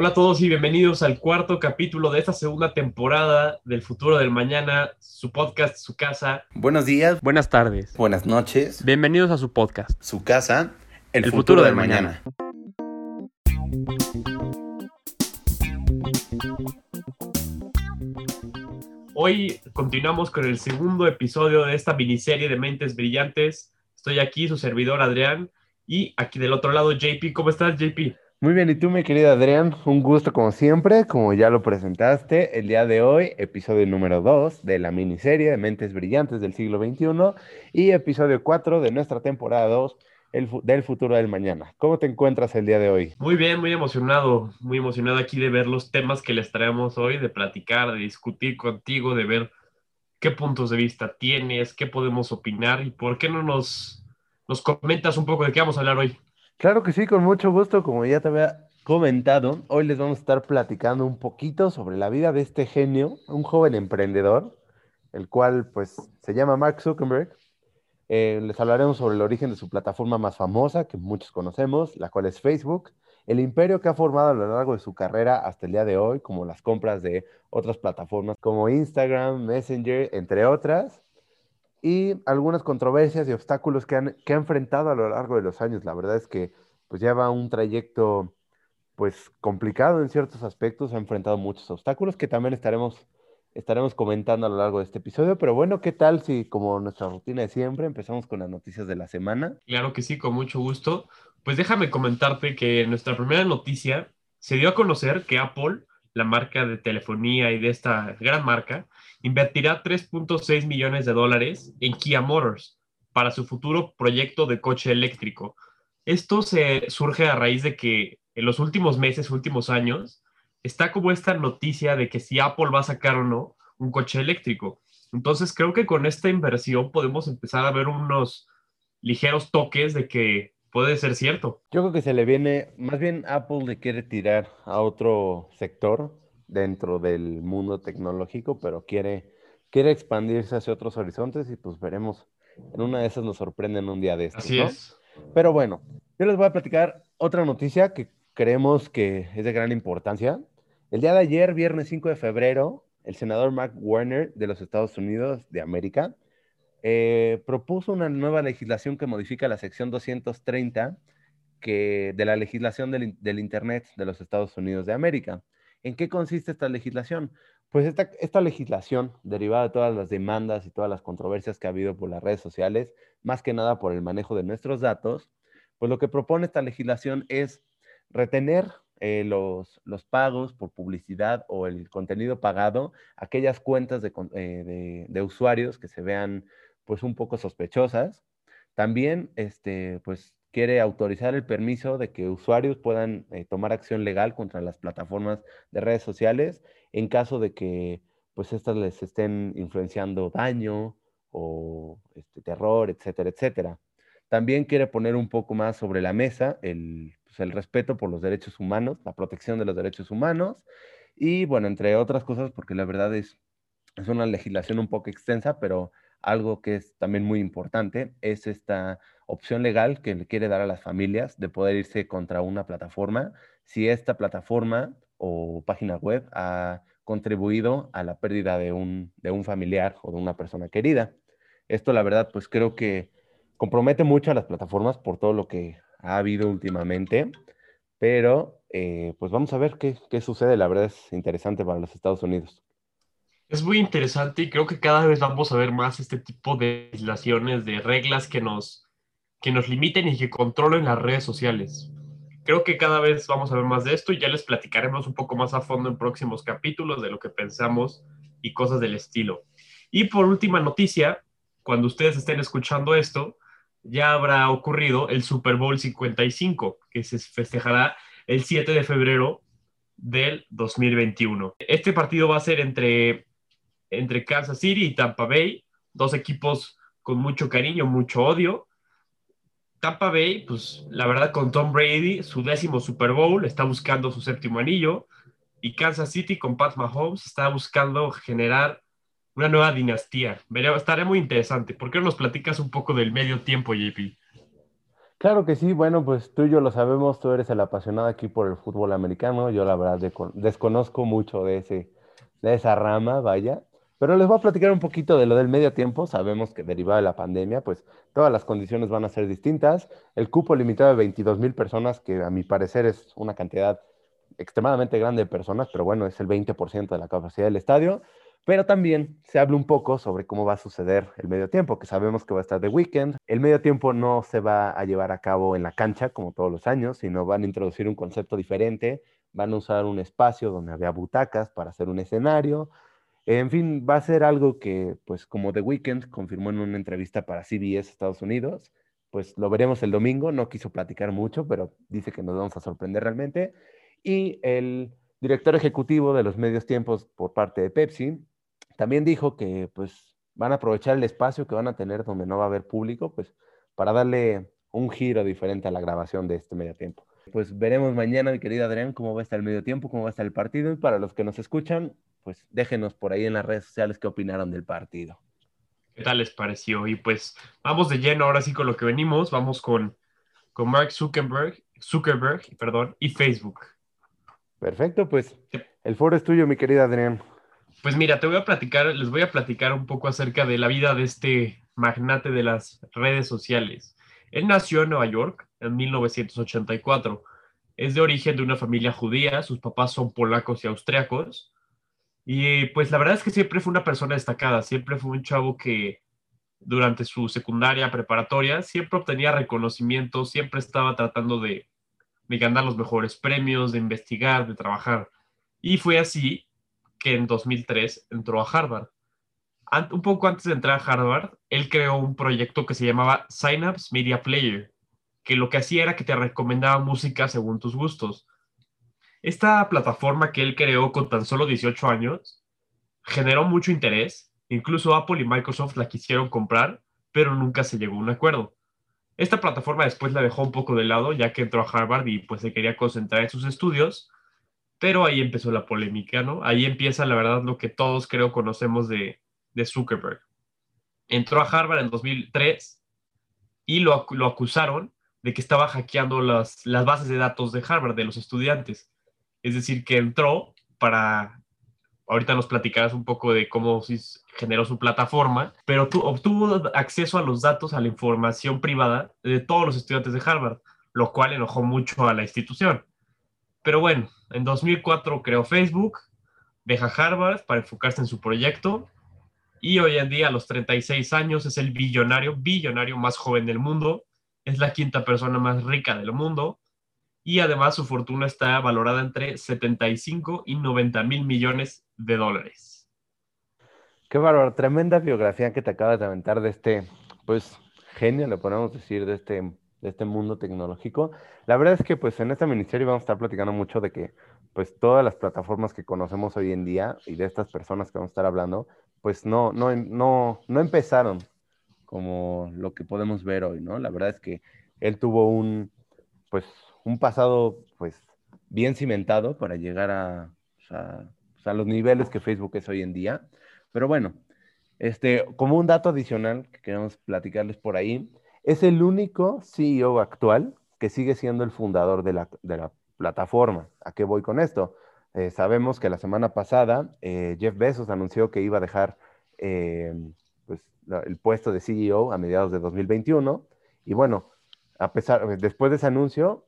Hola a todos y bienvenidos al cuarto capítulo de esta segunda temporada del Futuro del Mañana, su podcast, su casa. Buenos días, Buenas tardes. buenas noches, Bienvenidos a su podcast. su casa, el, El futuro, futuro del del mañana. Hoy continuamos con el segundo episodio de esta miniserie de Mentes Brillantes. Estoy aquí, su servidor Adrián, y aquí del otro lado JP. ¿Cómo estás, JP? Muy bien, y tú, mi querido Adrián, un gusto como siempre, como ya lo presentaste, el día de hoy, episodio número 2 de la miniserie de Mentes Brillantes del siglo XXI y episodio 4 de nuestra temporada 2 el del futuro del mañana. ¿Cómo te encuentras el día de hoy? Muy bien, muy emocionado, muy emocionado aquí de ver los temas que les traemos hoy, de platicar, de discutir contigo, de ver qué puntos de vista tienes, qué podemos opinar y por qué no nos, nos comentas un poco de qué vamos a hablar hoy. Claro que sí, con mucho gusto, como ya te había comentado, hoy les vamos a estar platicando un poquito sobre la vida de este genio, un joven emprendedor, el cual pues se llama Mark Zuckerberg. Eh, les hablaremos sobre el origen de su plataforma más famosa, que muchos conocemos, la cual es Facebook, el imperio que ha formado a lo largo de su carrera hasta el día de hoy, como las compras de otras plataformas como Instagram, Messenger, entre otras, y algunas controversias y obstáculos que, han, que ha enfrentado a lo largo de los años. La verdad es que pues lleva un trayecto pues complicado en ciertos aspectos, ha enfrentado muchos obstáculos que también estaremos, estaremos comentando a lo largo de este episodio. Pero bueno, ¿qué tal si como nuestra rutina de siempre empezamos con las noticias de la semana? Claro que sí, con mucho gusto. Pues déjame comentarte que nuestra primera noticia se dio a conocer que Apple, la marca de telefonía y de esta gran marca, invertirá 3.6 millones de dólares en Kia Motors para su futuro proyecto de coche eléctrico. Esto se surge a raíz de que en los últimos meses, últimos años, está como esta noticia de que si Apple va a sacar o no un coche eléctrico. Entonces creo que con esta inversión podemos empezar a ver unos ligeros toques de que puede ser cierto. Yo creo que se le viene, más bien Apple le quiere tirar a otro sector dentro del mundo tecnológico, pero quiere, quiere expandirse hacia otros horizontes y pues veremos. En una de esas nos sorprenden un día de estos, Así ¿no? es. Pero bueno, yo les voy a platicar otra noticia que creemos que es de gran importancia. El día de ayer, viernes 5 de febrero, el senador Mark Warner de los Estados Unidos de América eh, propuso una nueva legislación que modifica la sección 230 que, de la legislación del, del Internet de los Estados Unidos de América. ¿En qué consiste esta legislación? Pues esta, legislación, derivada de todas las demandas y todas las controversias que ha habido por las redes sociales, más que nada por el manejo de nuestros datos, pues lo que propone esta legislación es retener eh, los, los pagos por publicidad o el contenido pagado, aquellas cuentas de, eh, de- de usuarios que se vean pues un poco sospechosas. También este, pues quiere autorizar el permiso de que usuarios puedan eh, tomar acción legal contra las plataformas de redes sociales en caso de que pues estas les estén influenciando daño o este, terror, etcétera, etcétera. También quiere poner un poco más sobre la mesa el, pues, el respeto por los derechos humanos, la protección de los derechos humanos y, bueno, entre otras cosas, porque la verdad es, es una legislación un poco extensa, pero algo que es también muy importante es esta opción legal que le quiere dar a las familias de poder irse contra una plataforma si esta plataforma o página web ha contribuido a la pérdida de un, de un familiar o de una persona querida. Esto, la verdad, pues creo que compromete mucho a las plataformas por todo lo que ha habido últimamente, pero eh, pues vamos a ver qué, qué sucede. La verdad es interesante para los Estados Unidos. Es muy interesante y creo que cada vez vamos a ver más este tipo de legislaciones, de reglas que nos, que nos limiten y que controlen las redes sociales. Creo que cada vez vamos a ver más de esto y ya les platicaremos un poco más a fondo en próximos capítulos de lo que pensamos y cosas del estilo. Y por última noticia, cuando ustedes estén escuchando esto, ya habrá ocurrido el Super Bowl 55, que se festejará el 7 de febrero del 2021. Este partido va a ser entre, entre Kansas City y Tampa Bay, dos equipos con mucho cariño, mucho odio. Tampa Bay, pues la verdad con Tom Brady, su décimo Super Bowl, está buscando su séptimo anillo. Y Kansas City con Pat Mahomes está buscando generar una nueva dinastía. Veré, estará muy interesante. ¿Por qué no nos platicas un poco del medio tiempo, JP? Claro que sí, bueno, pues tú y yo lo sabemos, tú eres el apasionado aquí por el fútbol americano, yo la verdad desconozco mucho de, ese, de esa rama, vaya, pero les voy a platicar un poquito de lo del medio tiempo, sabemos que derivado de la pandemia, pues todas las condiciones van a ser distintas, el cupo limitado de 22 mil personas, que a mi parecer es una cantidad extremadamente grande de personas, pero bueno, es el 20% de la capacidad del estadio, pero también se habla un poco sobre cómo va a suceder el medio tiempo, que sabemos que va a estar de weekend. El medio tiempo no se va a llevar a cabo en la cancha como todos los años, sino van a introducir un concepto diferente, van a usar un espacio donde había butacas para hacer un escenario. En fin, va a ser algo que, pues como The Weeknd confirmó en una entrevista para CBS Estados Unidos, pues lo veremos el domingo, no quiso platicar mucho, pero dice que nos vamos a sorprender realmente. Y el director ejecutivo de los medios tiempos por parte de Pepsi también dijo que pues van a aprovechar el espacio que van a tener donde no va a haber público, pues para darle un giro diferente a la grabación de este medio tiempo. Pues veremos mañana, mi querido Adrián, cómo va a estar el medio tiempo, cómo va a estar el partido. Y para los que nos escuchan, pues déjenos por ahí en las redes sociales qué opinaron del partido. ¿Qué tal les pareció? Y pues vamos de lleno ahora sí con lo que venimos. Vamos con, con Mark Zuckerberg, Zuckerberg perdón, y Facebook. Perfecto, pues el foro es tuyo, mi querida Adrián. Pues mira, te voy a platicar, les voy a platicar un poco acerca de la vida de este magnate de las redes sociales. Él nació en Nueva York en 1984. Es de origen de una familia judía, sus papás son polacos y austriacos. Y pues la verdad es que siempre fue una persona destacada, siempre fue un chavo que durante su secundaria preparatoria siempre obtenía reconocimiento, siempre estaba tratando de, de ganar los mejores premios, de investigar, de trabajar. Y fue así que en 2003 entró a Harvard. un poco antes de entrar a Harvard, él creó un proyecto que se llamaba Synapse Media Player, que lo que hacía era que te recomendaba música según tus gustos. Esta plataforma que él creó con tan solo 18 años generó mucho interés, incluso Apple y Microsoft la quisieron comprar, pero nunca se llegó a un acuerdo. Esta plataforma después la dejó un poco de lado ya que entró a Harvard y pues se quería concentrar en sus estudios, pero ahí empezó la polémica, ¿no? Ahí empieza, la verdad, lo que todos creo conocemos de, Zuckerberg. Entró a Harvard en 2003 y lo, acusaron de que estaba hackeando las bases de datos de Harvard, de los estudiantes. Es decir, que entró para, ahorita nos platicarás un poco de cómo generó su plataforma, pero tú, obtuvo acceso a los datos, a la información privada de todos los estudiantes de Harvard, lo cual enojó mucho a la institución. Pero bueno, en 2004 creó Facebook, deja Harvard para enfocarse en su proyecto y hoy en día a los 36 años es el billonario, billonario más joven del mundo, es la quinta persona más rica del mundo y además su fortuna está valorada entre 75 y 90 mil millones de dólares. Qué bárbaro, tremenda biografía que te acabas de aventar de este, pues, genio, le podemos decir, de este de este mundo tecnológico. La verdad es que pues en este ministerio vamos a estar platicando mucho de que pues todas las plataformas que conocemos hoy en día y de estas personas que vamos a estar hablando, pues no, no, no, no empezaron como lo que podemos ver hoy, ¿no? La verdad es que él tuvo un, pues, un pasado, pues, bien cimentado para llegar a, a, pues, a los niveles que Facebook es hoy en día. Pero bueno, este, como un dato adicional que queremos platicarles por ahí, es el único CEO actual que sigue siendo el fundador de la, plataforma. ¿A qué voy con esto? Eh, sabemos que la semana pasada eh, Jeff Bezos anunció que iba a dejar eh, pues, el puesto de CEO a mediados de 2021. Y bueno, pesar, después de ese anuncio,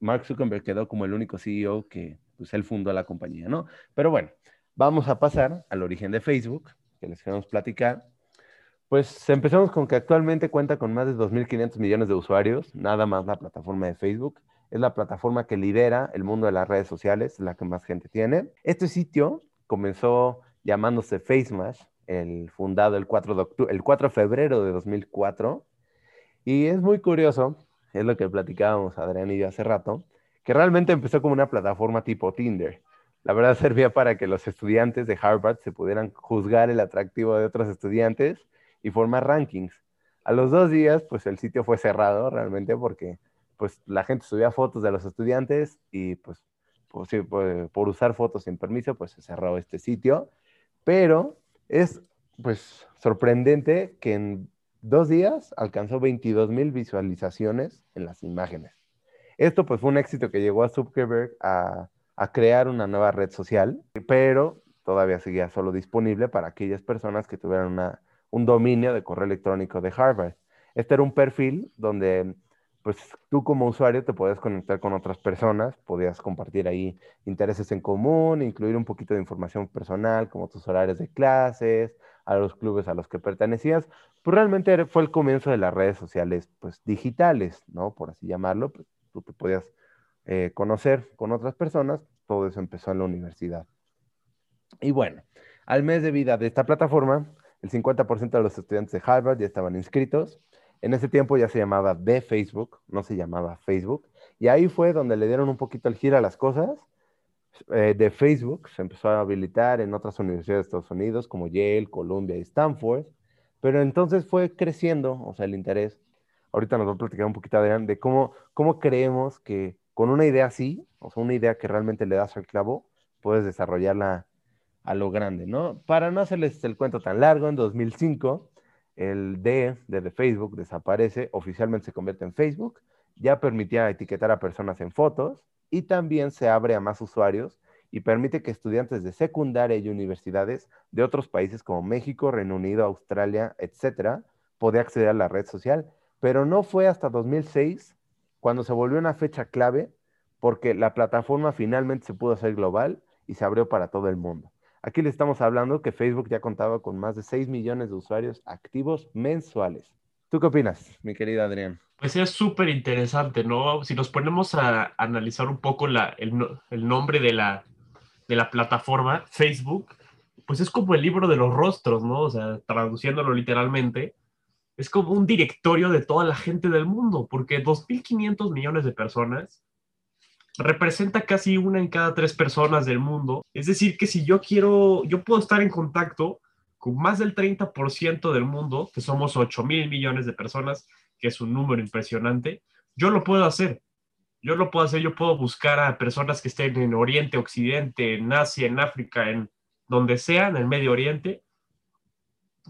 Mark Zuckerberg quedó como el único CEO que pues, él fundó la compañía, ¿no? Pero bueno, vamos a pasar al origen de Facebook, que les queremos platicar. Pues empezamos con que actualmente cuenta con más de 2.500 millones de usuarios, nada más la plataforma de Facebook. Es la plataforma que lidera el mundo de las redes sociales, la que más gente tiene. Este sitio comenzó llamándose FaceMash, el fundado el 4 de, el 4 de febrero de 2004. Y es muy curioso, es lo que platicábamos Adrián y yo hace rato, que realmente empezó como una plataforma tipo Tinder. La verdad servía para que los estudiantes de Harvard se pudieran juzgar el atractivo de otros estudiantes y formar rankings. A los dos días, pues el sitio fue cerrado realmente porque pues la gente subía fotos de los estudiantes y pues por, usar fotos sin permiso, pues se cerró este sitio. Pero es pues sorprendente que en dos días alcanzó 22 mil visualizaciones en las imágenes. Esto pues fue un éxito que llegó a Zuckerberg a, crear una nueva red social, pero todavía seguía solo disponible para aquellas personas que tuvieran un dominio de correo electrónico de Harvard. Este era un perfil donde pues tú como usuario te podías conectar con otras personas, podías compartir ahí intereses en común, incluir un poquito de información personal, como tus horarios de clases, a los clubes a los que pertenecías. Pues realmente fue el comienzo de las redes sociales, pues digitales, ¿no? Por así llamarlo, pues tú te podías eh, conocer con otras personas, todo eso empezó en la universidad. Y bueno, al mes de vida de esta plataforma, el 50% de los estudiantes de Harvard ya estaban inscritos en ese tiempo ya se llamaba de Facebook, no se llamaba Facebook. Y ahí fue donde le dieron un poquito el giro a las cosas. Eh, de Facebook se empezó a habilitar en otras universidades de Estados Unidos como Yale, Columbia y Stanford. Pero entonces fue creciendo, o sea, el interés. Ahorita nos va a platicar un poquito, Adrián, de cómo, cómo creemos que con una idea así, o sea, una idea que realmente le das al clavo, puedes desarrollarla a lo grande, ¿no? Para no hacerles el cuento tan largo, en 2005 el D de Facebook desaparece, oficialmente se convierte en Facebook, ya permitía etiquetar a personas en fotos y también se abre a más usuarios y permite que estudiantes de secundaria y universidades de otros países como México, Reino Unido, Australia, etcétera, podía acceder a la red social. Pero no fue hasta 2006 cuando se volvió una fecha clave porque la plataforma finalmente se pudo hacer global y se abrió para todo el mundo. Aquí le estamos hablando que Facebook ya contaba con más de 6 millones de usuarios activos mensuales. ¿Tú qué opinas, mi querida Adrián? Pues es súper interesante, ¿no? Si nos ponemos a analizar un poco la, el, el, nombre de la, de la plataforma, Facebook, pues es como el libro de los rostros, ¿no? O sea, traduciéndolo literalmente, es como un directorio de toda la gente del mundo, porque 2.500 millones de personas representa casi una en cada tres personas del mundo. Es decir, que si yo quiero, yo puedo estar en contacto con más del 30% del mundo, que somos 8 mil millones de personas, que es un número impresionante, yo lo puedo hacer. Yo lo puedo hacer, yo puedo buscar a personas que estén en Oriente, Occidente, en Asia, en África, en donde sea, en el Medio Oriente,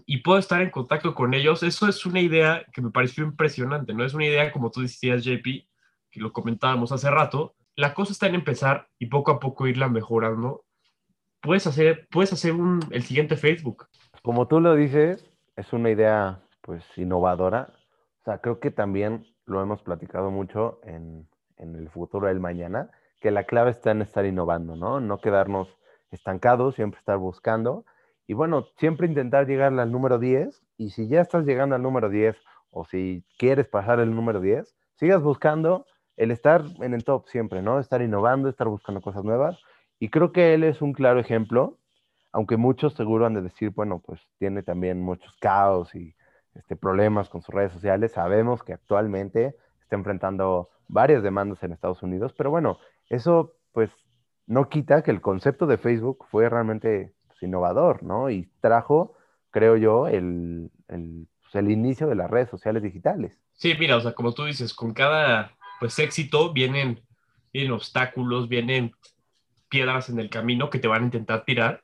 y puedo estar en contacto con ellos. Eso es una idea que me pareció impresionante, ¿no? Es una idea, como tú decías, JP, que lo comentábamos hace rato, la cosa está en empezar y poco a poco irla mejorando. Puedes hacer, puedes hacer un, el siguiente Facebook. Como tú lo dices, es una idea pues innovadora. O sea, creo que también lo hemos platicado mucho en, en el futuro del mañana, que la clave está en estar innovando, ¿no? No quedarnos estancados, siempre estar buscando. Y bueno, siempre intentar llegar al número 10. Y si ya estás llegando al número 10 o si quieres pasar el número 10, sigas buscando el estar en el top siempre, ¿no? Estar innovando, estar buscando cosas nuevas. Y creo que él es un claro ejemplo, aunque muchos seguro han de decir, bueno, pues tiene también muchos caos y este, problemas con sus redes sociales. Sabemos que actualmente está enfrentando varias demandas en Estados Unidos, pero bueno, eso pues no quita que el concepto de Facebook fue realmente pues, innovador, ¿no? Y trajo, creo yo, el, pues, el inicio de las redes sociales digitales. Sí, mira, o sea, como tú dices, con cada pues éxito, vienen obstáculos, vienen piedras en el camino que te van a intentar tirar,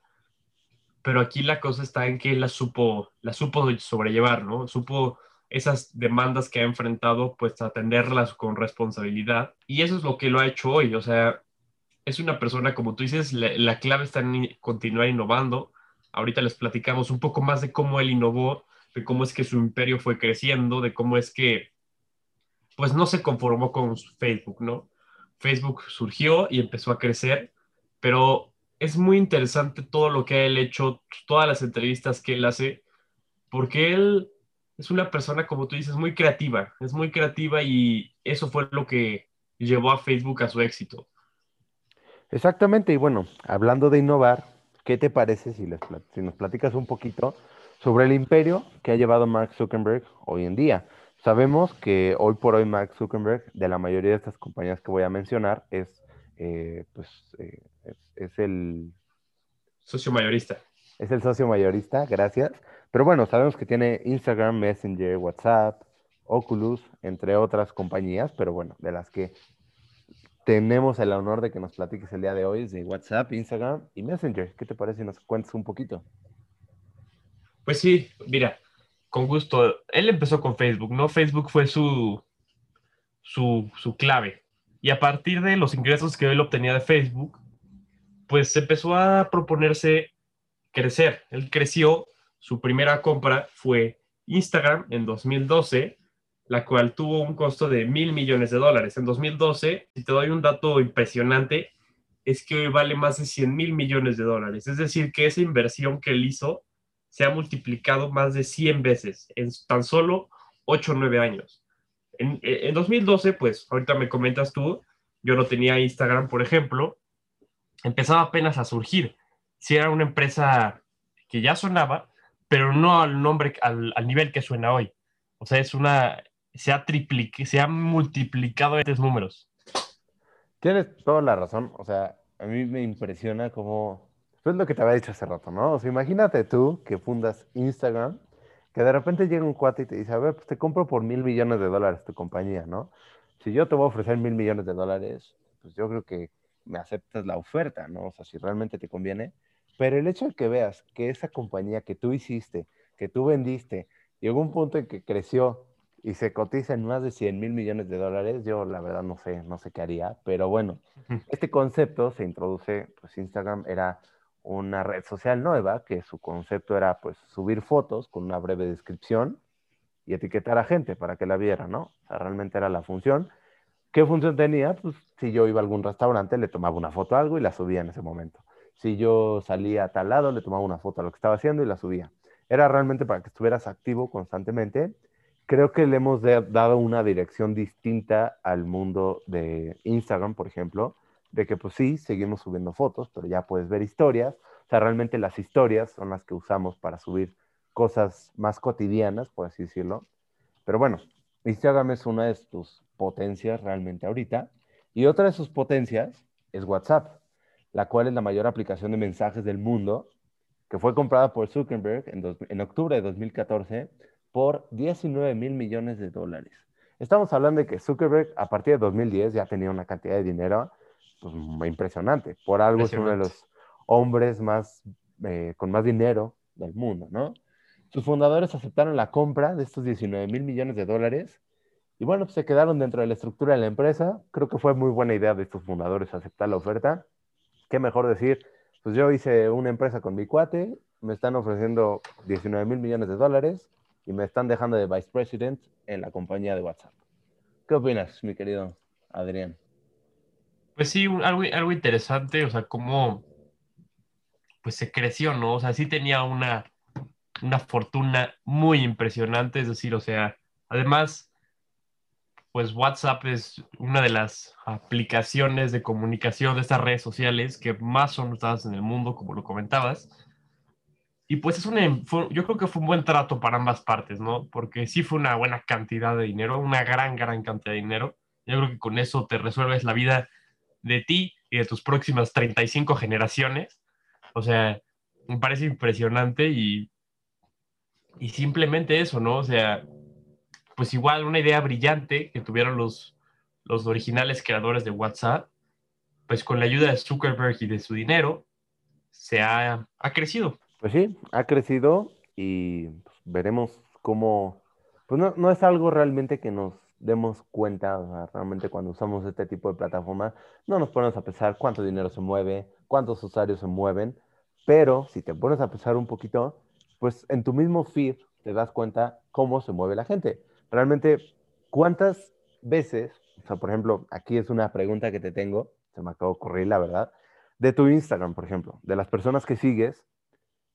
pero aquí la cosa está en que la supo, la supo sobrellevar, ¿no? Supo esas demandas que ha enfrentado, pues atenderlas con responsabilidad. Y eso es lo que lo ha hecho hoy, o sea, es una persona, como tú dices, la, la clave está en continuar innovando. Ahorita les platicamos un poco más de cómo él innovó, de cómo es que su imperio fue creciendo, de cómo es que pues no se conformó con Facebook, ¿no? Facebook surgió y empezó a crecer, pero es muy interesante todo lo que él hecho, todas las entrevistas que él hace, porque él es una persona, como tú dices, muy creativa, es muy creativa y eso fue lo que llevó a Facebook a su éxito. Exactamente, y bueno, hablando de innovar, ¿qué te parece si, les, si nos platicas un poquito sobre el imperio que ha llevado Mark Zuckerberg hoy en día? Sabemos que hoy por hoy Mark Zuckerberg, de la mayoría de estas compañías que voy a mencionar, es, eh, pues, eh, es, el... Socio mayorista. Es el socio mayorista, gracias. Pero bueno, sabemos que tiene Instagram, Messenger, WhatsApp, Oculus, entre otras compañías, pero bueno, de las que tenemos el honor de que nos platiques el día de hoy es de WhatsApp, Instagram y Messenger. ¿Qué te parece si nos cuentas un poquito? Pues sí, mira, con gusto. Él empezó con Facebook, ¿no? Facebook fue su, su, su clave. Y a partir de los ingresos que él obtenía de Facebook, pues empezó a proponerse crecer. Él creció, su primera compra fue Instagram en 2012, la cual tuvo un costo de mil millones de dólares. En 2012, si te doy un dato impresionante, es que hoy vale más de 100 mil millones de dólares. Es decir, que esa inversión que él hizo se ha multiplicado más de 100 veces en tan solo 8 o 9 años. En, en 2012, pues ahorita me comentas tú, yo no tenía Instagram, por ejemplo, empezaba apenas a surgir. Si era una empresa que ya sonaba, pero no al nombre, al, al nivel que suena hoy. O sea, es una, se ha triplicado, se ha multiplicado estos números. Tienes toda la razón. O sea, a mí me impresiona cómo, pues lo que te había dicho hace rato, ¿no? O sea, imagínate tú que fundas Instagram, que de repente llega un cuate y te dice, a ver, pues te compro por mil millones de dólares tu compañía, ¿no? Si yo te voy a ofrecer mil millones de dólares, pues yo creo que me aceptas la oferta, ¿no? O sea, si realmente te conviene. Pero el hecho de que veas que esa compañía que tú hiciste, que tú vendiste, llegó a un punto en que creció y se cotiza en más de 100 mil millones de dólares, yo la verdad no sé, no sé qué haría, pero bueno, este concepto se introduce, pues Instagram era una red social nueva, que su concepto era pues subir fotos con una breve descripción y etiquetar a gente para que la viera, ¿no? O sea, realmente era la función. ¿Qué función tenía? Pues si yo iba a algún restaurante, le tomaba una foto a algo y la subía en ese momento. Si yo salía a tal lado, le tomaba una foto a lo que estaba haciendo y la subía. Era realmente para que estuvieras activo constantemente. Creo que le hemos dado una dirección distinta al mundo de Instagram, por ejemplo, de que pues sí, seguimos subiendo fotos, pero ya puedes ver historias. O sea, realmente las historias son las que usamos para subir cosas más cotidianas, por así decirlo. Pero bueno, Instagram es una de tus potencias realmente ahorita. Y otra de sus potencias es WhatsApp, la cual es la mayor aplicación de mensajes del mundo, que fue comprada por Zuckerberg en, dos, en octubre de 2014 por 19 mil millones de dólares. Estamos hablando de que Zuckerberg a partir de 2010 ya tenía una cantidad de dinero pues, muy impresionante. Por algo es uno de los hombres más, eh, con más dinero del mundo, ¿no? Sus fundadores aceptaron la compra de estos 19 mil millones de dólares y bueno, pues se quedaron dentro de la estructura de la empresa. Creo que fue muy buena idea de estos fundadores aceptar la oferta. Qué mejor decir, pues yo hice una empresa con mi cuate, me están ofreciendo 19 mil millones de dólares y me están dejando de vice president en la compañía de WhatsApp. ¿Qué opinas, mi querido Adrián? Pues sí, algo, algo interesante, o sea, cómo pues se creció, ¿no? O sea, sí tenía una, una fortuna muy impresionante, es decir, o sea, además, pues WhatsApp es una de las aplicaciones de comunicación de estas redes sociales que más son usadas en el mundo, como lo comentabas. Y pues es un, fue, yo creo que fue un buen trato para ambas partes, ¿no? Porque sí fue una buena cantidad de dinero, una gran, gran cantidad de dinero. Yo creo que con eso te resuelves la vida de ti y de tus próximas 35 generaciones. O sea, me parece impresionante y, y simplemente eso, ¿no? O sea, pues igual una idea brillante que tuvieron los, los originales creadores de WhatsApp, pues con la ayuda de Zuckerberg y de su dinero, se ha, ha crecido. Pues sí, ha crecido y pues, veremos cómo, pues no, no, es algo realmente que nos demos cuenta, o realmente cuando usamos este tipo de plataforma, no nos ponemos a pensar cuánto dinero se mueve, cuántos usuarios se mueven, pero si te pones a pensar un poquito, pues en tu mismo feed te das cuenta cómo se mueve la gente. Realmente, ¿cuántas veces, o sea, por ejemplo, aquí es una pregunta que te tengo, se me acaba de ocurrir, la verdad, de tu Instagram, por ejemplo, de las personas que sigues,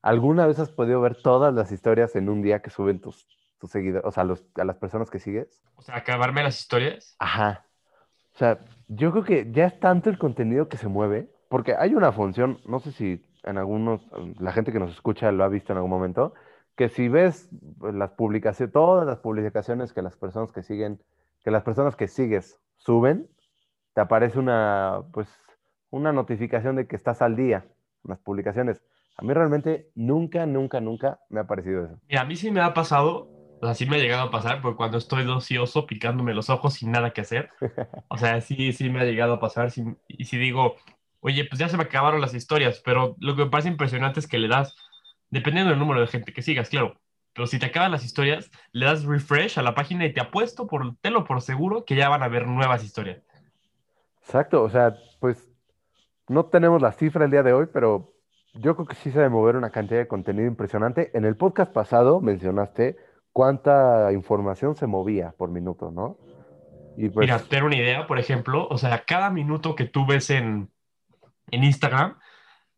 ¿Alguna vez has podido ver todas las historias en un día que suben tus, tus seguidores, o sea, los, a las personas que sigues? O sea, acabarme las historias. Ajá. O sea, yo creo que ya es tanto el contenido que se mueve, porque hay una función, no sé si en algunos, la gente que nos escucha lo ha visto en algún momento, que si ves las publicaciones, todas las publicaciones que las personas que siguen, que las personas que sigues suben, te aparece una, pues, una notificación de que estás al día en las publicaciones. A mí realmente nunca, nunca, nunca me ha parecido eso. Y a mí sí me ha pasado, o sea, sí me ha llegado a pasar, porque cuando estoy ocioso picándome los ojos sin nada que hacer, o sea, sí, sí me ha llegado a pasar. Sí, y si digo, oye, pues ya se me acabaron las historias, pero lo que me parece impresionante es que le das, dependiendo del número de gente que sigas, claro, pero si te acaban las historias, le das refresh a la página y te apuesto por telo por seguro que ya van a haber nuevas historias. Exacto, o sea, pues no tenemos la cifra el día de hoy, pero yo creo que sí se debe mover una cantidad de contenido impresionante. En el podcast pasado mencionaste cuánta información se movía por minuto, ¿no? Y pues... Mira, tener una idea, por ejemplo, o sea, cada minuto que tú ves en, en Instagram,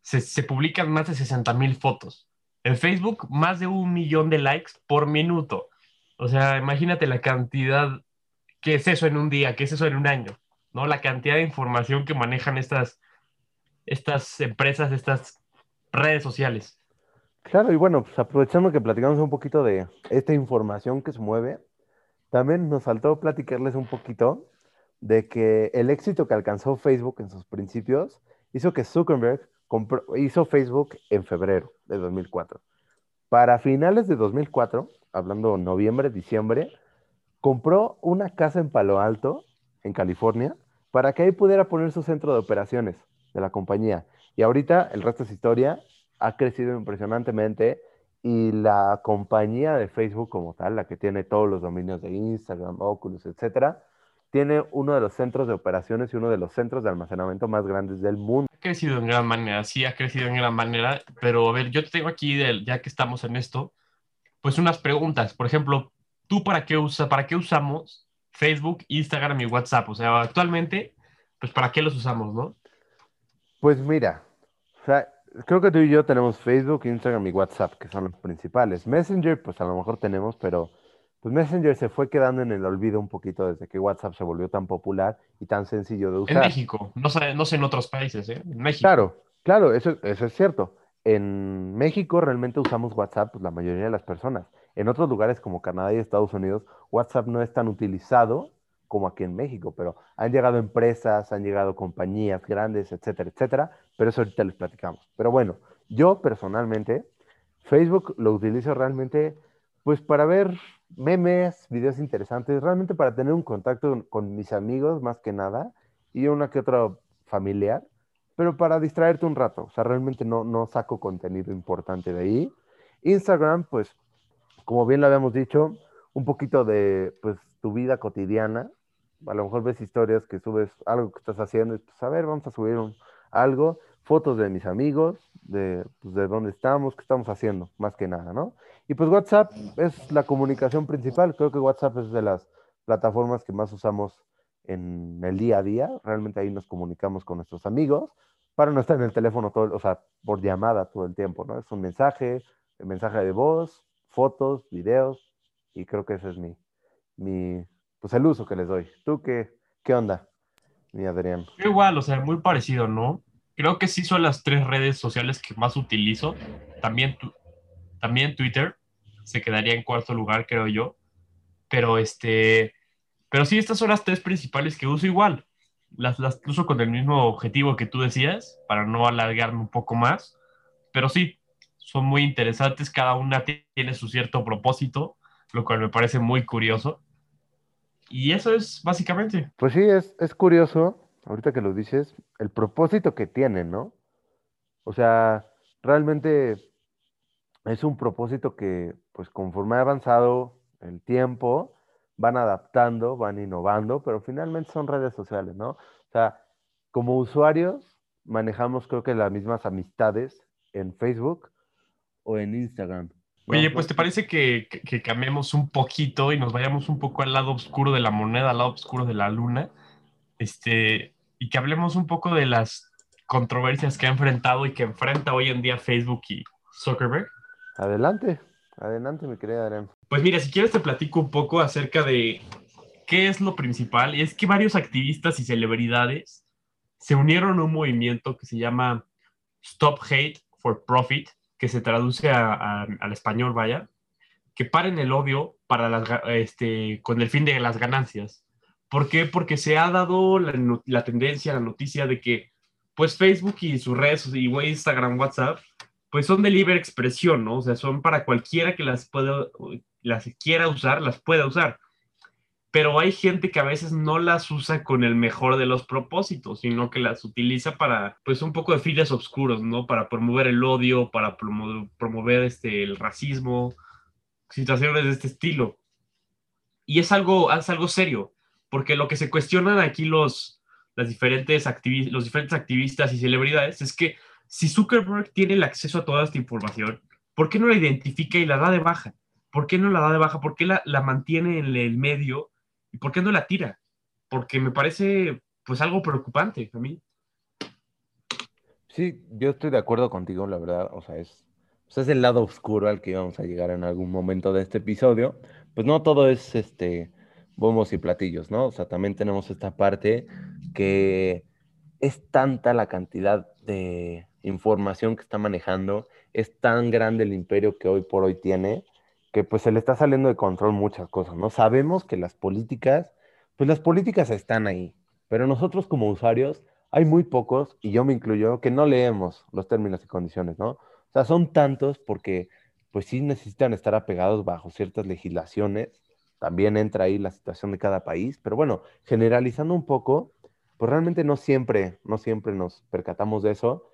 se, se publican más de 60 mil fotos. En Facebook, más de un millón de likes por minuto. O sea, imagínate la cantidad, ¿qué es eso en un día? ¿Qué es eso en un año? ¿No? La cantidad de información que manejan estas, estas empresas, estas redes sociales. Claro, y bueno, pues aprovechando que platicamos un poquito de esta información que se mueve, también nos faltó platicarles un poquito de que el éxito que alcanzó Facebook en sus principios hizo que Zuckerberg hizo Facebook en febrero de 2004. Para finales de 2004, hablando noviembre, diciembre, compró una casa en Palo Alto, en California, para que ahí pudiera poner su centro de operaciones de la compañía. Y ahorita el resto es historia, ha crecido impresionantemente y la compañía de Facebook como tal, la que tiene todos los dominios de Instagram, Oculus, etcétera, tiene uno de los centros de operaciones y uno de los centros de almacenamiento más grandes del mundo. Ha crecido en gran manera, sí, ha crecido en gran manera, pero a ver, yo te tengo aquí, ya que estamos en esto, pues unas preguntas. Por ejemplo, ¿tú para qué, usa, para qué usamos Facebook, Instagram y WhatsApp? O sea, actualmente, pues ¿para qué los usamos, no? Pues mira, o sea, creo que tú y yo tenemos Facebook, Instagram y WhatsApp, que son los principales. Messenger, pues a lo mejor tenemos, pero pues Messenger se fue quedando en el olvido un poquito desde que WhatsApp se volvió tan popular y tan sencillo de usar. En México, no sé, no sé en otros países, ¿eh? En México. Claro, claro, eso, eso es cierto. En México realmente usamos WhatsApp pues, la mayoría de las personas. En otros lugares como Canadá y Estados Unidos, WhatsApp no es tan utilizado como aquí en México, pero han llegado empresas, han llegado compañías grandes, etcétera, etcétera, pero eso ahorita les platicamos. Pero bueno, yo personalmente, Facebook lo utilizo realmente pues para ver memes, videos interesantes, realmente para tener un contacto con mis amigos más que nada y una que otra familiar, pero para distraerte un rato, o sea, realmente no, no saco contenido importante de ahí. Instagram, pues, como bien lo habíamos dicho, un poquito de, pues, tu vida cotidiana, a lo mejor ves historias que subes algo que estás haciendo y pues a ver, vamos a subir algo, fotos de mis amigos, de, pues, de dónde estamos, qué estamos haciendo, más que nada, ¿no? Y pues WhatsApp es la comunicación principal, creo que WhatsApp es de las plataformas que más usamos en el día a día, realmente ahí nos comunicamos con nuestros amigos, para no estar en el teléfono todo, o sea, por llamada todo el tiempo, ¿no? Es un mensaje, el mensaje de voz, fotos, videos, y creo que ese es mi, mi, pues el uso que les doy. ¿Tú qué, qué onda, mi Adrián? Igual, o sea, muy parecido, ¿no? Creo que sí son las tres redes sociales que más utilizo. También, también Twitter se quedaría en cuarto lugar, creo yo. Pero este, pero sí, estas son las tres principales que uso igual. Las, las uso con el mismo objetivo que tú decías, para no alargarme un poco más. Pero sí, son muy interesantes. Cada una tiene su cierto propósito, lo cual me parece muy curioso. Y eso es básicamente. Pues sí, es, es curioso, ahorita que lo dices, el propósito que tienen, ¿no? O sea, realmente es un propósito que, pues conforme ha avanzado el tiempo, van adaptando, van innovando, pero finalmente son redes sociales, ¿no? O sea, como usuarios manejamos creo que las mismas amistades en Facebook o en Instagram. Oye, pues ¿te parece que, que, cambiemos un poquito y nos vayamos un poco al lado oscuro de la moneda, al lado oscuro de la luna? Este, y que hablemos un poco de las controversias que ha enfrentado y que enfrenta hoy en día Facebook y Zuckerberg. Adelante, adelante, mi querida Adrián. Pues mira, si quieres te platico un poco acerca de qué es lo principal. Y es que varios activistas y celebridades se unieron a un movimiento que se llama Stop Hate for Profit, que se traduce al español, vaya, que paren el odio para las, este, con el fin de las ganancias. ¿Por qué? Porque se ha dado la, tendencia, la noticia de que pues Facebook y sus redes, y Instagram, WhatsApp, pues son de libre expresión, ¿no? O sea, son para cualquiera que las pueda, las quiera usar, las pueda usar. Pero hay gente que a veces no las usa con el mejor de los propósitos, sino que las utiliza para, pues, un poco de fines oscuros, ¿no? Para promover el odio, para promover, este, el racismo, situaciones de este estilo. Y es algo, es algo serio, porque lo que se cuestionan aquí los, las diferentes los diferentes activistas y celebridades es que si Zuckerberg tiene el acceso a toda esta información, ¿por qué no la identifica y la da de baja? ¿Por qué no la da de baja? ¿Por qué la, la mantiene en el medio? ¿Y por qué no la tira? Porque me parece pues algo preocupante a mí. Sí, yo estoy de acuerdo contigo, la verdad, o sea, es, pues, es el lado oscuro al que íbamos a llegar en algún momento de este episodio. Pues no todo es este bombos y platillos, ¿no? O sea, también tenemos esta parte que es tanta la cantidad de información que está manejando, es tan grande el imperio que hoy por hoy tiene, que pues se le está saliendo de control muchas cosas, ¿no? Sabemos que las políticas, pues las políticas están ahí, pero nosotros como usuarios hay muy pocos, y yo me incluyo, que no leemos los términos y condiciones, ¿no? O sea, son tantos porque pues sí necesitan estar apegados bajo ciertas legislaciones. También entra ahí la situación de cada país, pero bueno, generalizando un poco, pues realmente no siempre, no siempre nos percatamos de eso.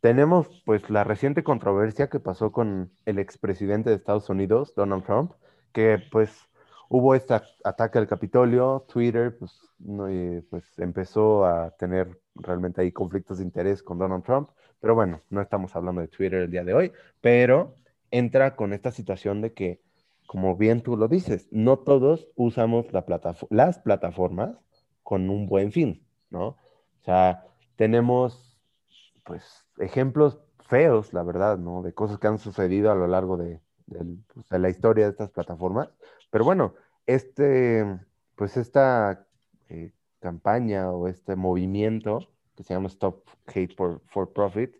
Tenemos pues la reciente controversia que pasó con el expresidente de Estados Unidos, Donald Trump, que pues hubo este ataque al Capitolio, Twitter pues, pues empezó a tener realmente ahí conflictos de interés con Donald Trump, pero bueno, no estamos hablando de Twitter el día de hoy, pero entra con esta situación de que, como bien tú lo dices, no todos usamos la las plataformas con un buen fin, ¿no? O sea, tenemos pues ejemplos feos, la verdad, ¿no? De cosas que han sucedido a lo largo de, pues, la historia de estas plataformas. Pero bueno, este, pues esta eh, campaña o este movimiento que se llama Stop Hate for Profit,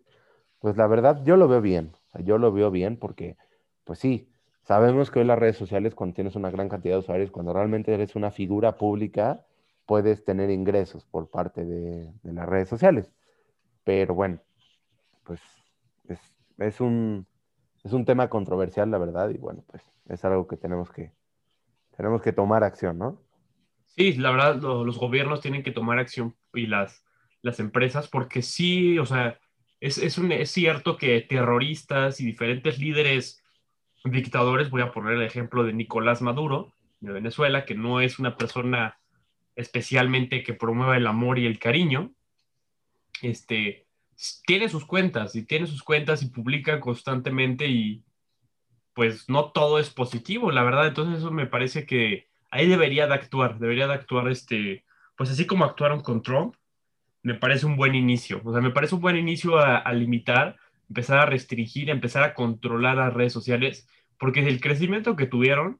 pues la verdad yo lo veo bien. yo lo veo bien porque, pues sí, sabemos que hoy las redes sociales, cuando tienes una gran cantidad de usuarios, cuando realmente eres una figura pública, puedes tener ingresos por parte de, las redes sociales. Pero bueno, pues es, es, un, es un tema controversial, la verdad, y bueno, pues es algo que tenemos que, tenemos que tomar acción, ¿no? Sí, la verdad, los gobiernos tienen que tomar acción y las, las empresas, porque sí, o sea, es, es, un, es cierto que terroristas y diferentes líderes dictadores, voy a poner el ejemplo de Nicolás Maduro, de Venezuela, que no es una persona especialmente que promueva el amor y el cariño, este, tiene sus cuentas y tiene sus cuentas y publica constantemente y pues no todo es positivo, la verdad. Entonces eso me parece que ahí debería de actuar, debería de actuar este, pues así como actuaron con Trump, me parece un buen inicio. O sea, me parece un buen inicio a, limitar, empezar a restringir, empezar a controlar las redes sociales, porque el crecimiento que tuvieron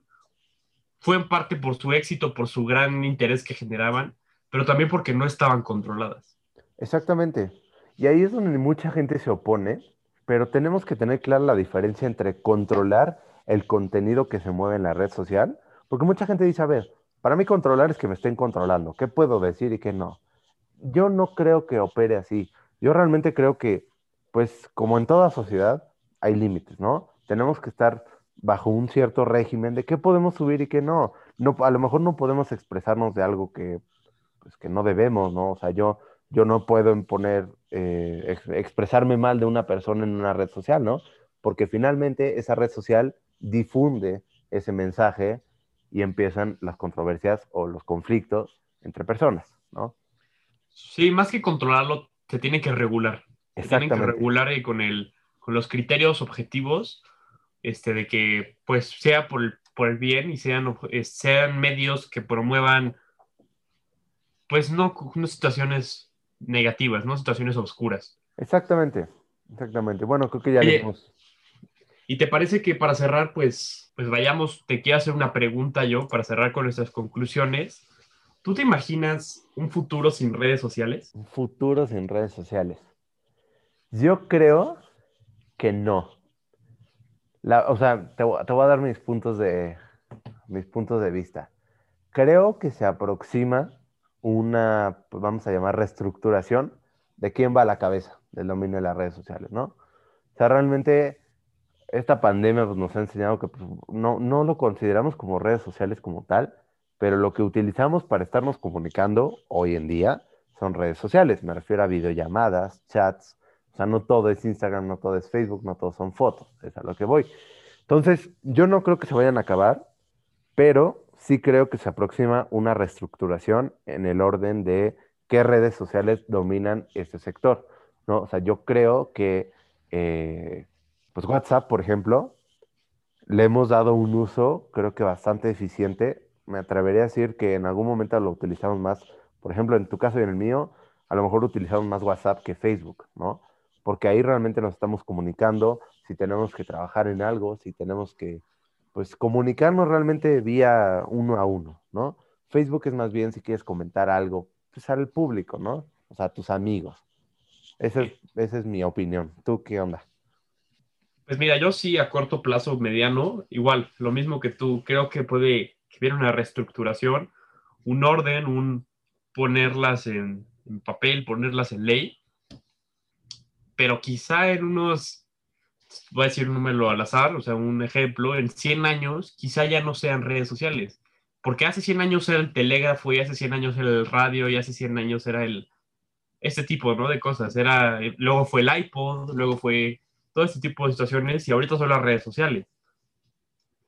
fue en parte por su éxito, por su gran interés que generaban, pero también porque no estaban controladas. Exactamente. Y ahí es donde mucha gente se opone, pero tenemos que tener clara la diferencia entre controlar el contenido que se mueve en la red social, porque mucha gente dice, a ver, para mí controlar es que me estén controlando, ¿qué puedo decir y qué no? Yo no creo que opere así. Yo realmente creo que, pues como en toda sociedad, hay límites, ¿no? Tenemos que estar bajo un cierto régimen de qué podemos subir y qué no. no a lo mejor no podemos expresarnos de algo que, pues, que no debemos, ¿no? O sea, yo yo no puedo imponer, eh, expresarme mal de una persona en una red social, ¿no? Porque finalmente esa red social difunde ese mensaje y empiezan las controversias o los conflictos entre personas, ¿no? Sí, más que controlarlo, se tiene que regular. Se tienen que regular y con, el, con los criterios objetivos este, de que pues sea por el, por el bien y sean, eh, sean medios que promuevan pues no, no situaciones negativas, ¿no? Situaciones oscuras. Exactamente, exactamente. Bueno, creo que ya Oye, ¿Y te parece que para cerrar, pues, pues vayamos, te quiero hacer una pregunta yo para cerrar con nuestras conclusiones. ¿Tú te imaginas un futuro sin redes sociales? Un futuro sin redes sociales. Yo creo que no. O sea, te, te, voy a dar mis puntos de mis puntos de vista. Creo que se aproxima una, pues vamos a llamar, reestructuración de quién va a la cabeza del dominio de las redes sociales, ¿no? O sea, realmente esta pandemia pues, nos ha enseñado que pues, no, no lo consideramos como redes sociales como tal, pero lo que utilizamos para estarnos comunicando hoy en día son redes sociales. Me refiero a videollamadas, chats. O sea, no todo es Instagram, no todo es Facebook, no todo son fotos. Es a lo que voy. Entonces, yo no creo que se vayan a acabar, pero sí creo que se aproxima una reestructuración en el orden de qué redes sociales dominan este sector, ¿no? O sea, yo creo que, eh, pues WhatsApp, por ejemplo, le hemos dado un uso, creo que bastante eficiente. Me atrevería a decir que en algún momento lo utilizamos más, por ejemplo, en tu caso y en el mío, a lo mejor utilizamos más WhatsApp que Facebook, ¿no? Porque ahí realmente nos estamos comunicando, si tenemos que trabajar en algo, si tenemos que, pues, comunicarnos realmente vía uno a uno, ¿no? Facebook es más bien si quieres comentar algo, pues al público, ¿no? O sea, a tus amigos. Esa es, esa es mi opinión. ¿Tú qué onda? Pues mira, yo sí a corto plazo, mediano, igual, lo mismo que tú, creo que puede que viene una reestructuración, un orden, un ponerlas en, en papel, ponerlas en ley, pero quizá en unos, voy a decir un número al azar, o sea, un ejemplo, en 100 años quizá ya no sean redes sociales, porque hace 100 años era el telégrafo y hace 100 años era el radio y hace 100 años era el, este tipo, ¿no? De cosas, era, luego fue el iPod, luego fue todo este tipo de situaciones y ahorita son las redes sociales.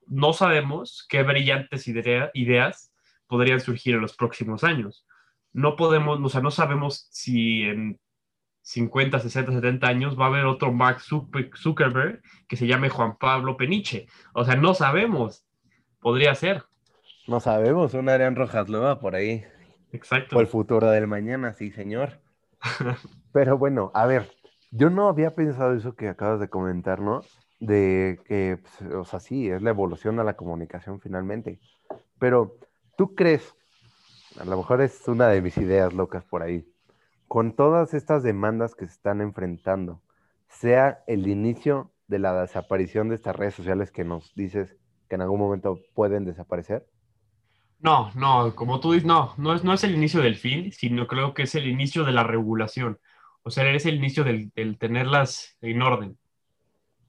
No sabemos qué brillantes idea, ideas podrían surgir en los próximos años. No podemos, o sea, no sabemos si en 50, 60, 70 años va a haber otro Mark Zuckerberg que se llame Juan Pablo Peniche. O sea, no sabemos. Podría ser. No sabemos, un Arián Rojas Loba por ahí. Exacto. O el futuro del mañana, sí, señor. Pero bueno, a ver, yo no había pensado eso que acabas de comentar, ¿no? De que, pues, o sea, sí, es la evolución a la comunicación finalmente. Pero, ¿tú crees? A lo mejor es una de mis ideas locas por ahí. Con todas estas demandas que se están enfrentando, sea el inicio de la desaparición de estas redes sociales que nos dices que en algún momento pueden desaparecer? No, no, como tú dices, no, no es, no es el inicio del fin, sino creo que es el inicio de la regulación. O sea, es el inicio del, del tenerlas en orden.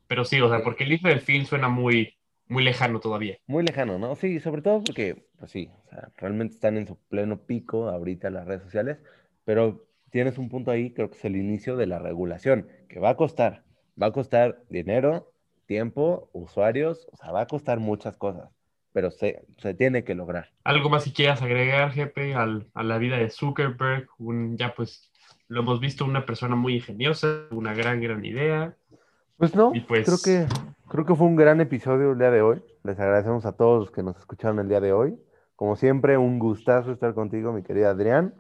Pero sí, o sea, porque el inicio del fin suena muy, muy lejano todavía. Muy lejano, ¿no? Sí, sobre todo porque, pues sí, o sea, realmente están en su pleno pico ahorita las redes sociales, pero tienes un punto ahí, creo que es el inicio de la regulación, que va a costar, va a costar dinero, tiempo, usuarios, o sea, va a costar muchas cosas, pero se, se tiene que lograr. ¿Algo más si quieras agregar, Jepe, al, a la vida de Zuckerberg? Un, ya pues lo hemos visto una persona muy ingeniosa, una gran, gran idea. Pues no, Y pues- creo, que, creo que fue un gran episodio el día de hoy. Les agradecemos a todos los que nos escucharon el día de hoy. Como siempre, un gustazo estar contigo, mi querida Adrián.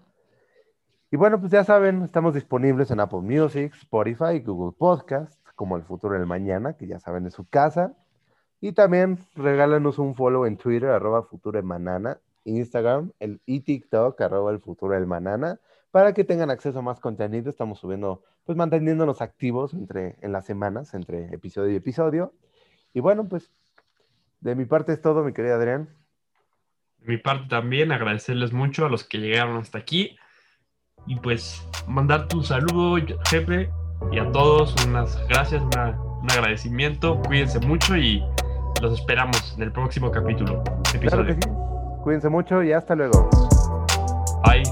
Y bueno, pues ya saben, estamos disponibles en Apple Music, Spotify Google Podcast, como El Futuro del Mañana, que ya saben de su casa. Y también regálanos un follow en Twitter, arroba Futuro de Manana, Instagram el, y TikTok, arroba El Futuro del Manana, para que tengan acceso a más contenido. Estamos subiendo, pues manteniéndonos activos entre, en las semanas, entre episodio y episodio. Y bueno, pues de mi parte es todo, mi querida Adrián. De mi parte también, agradecerles mucho a los que llegaron hasta aquí. Y pues mandar tu saludo, Jefe, y a todos unas gracias, una- un agradecimiento. Cuídense mucho y los esperamos en el próximo capítulo. Claro Episodio. que sí. Cuídense mucho y hasta luego. Bye.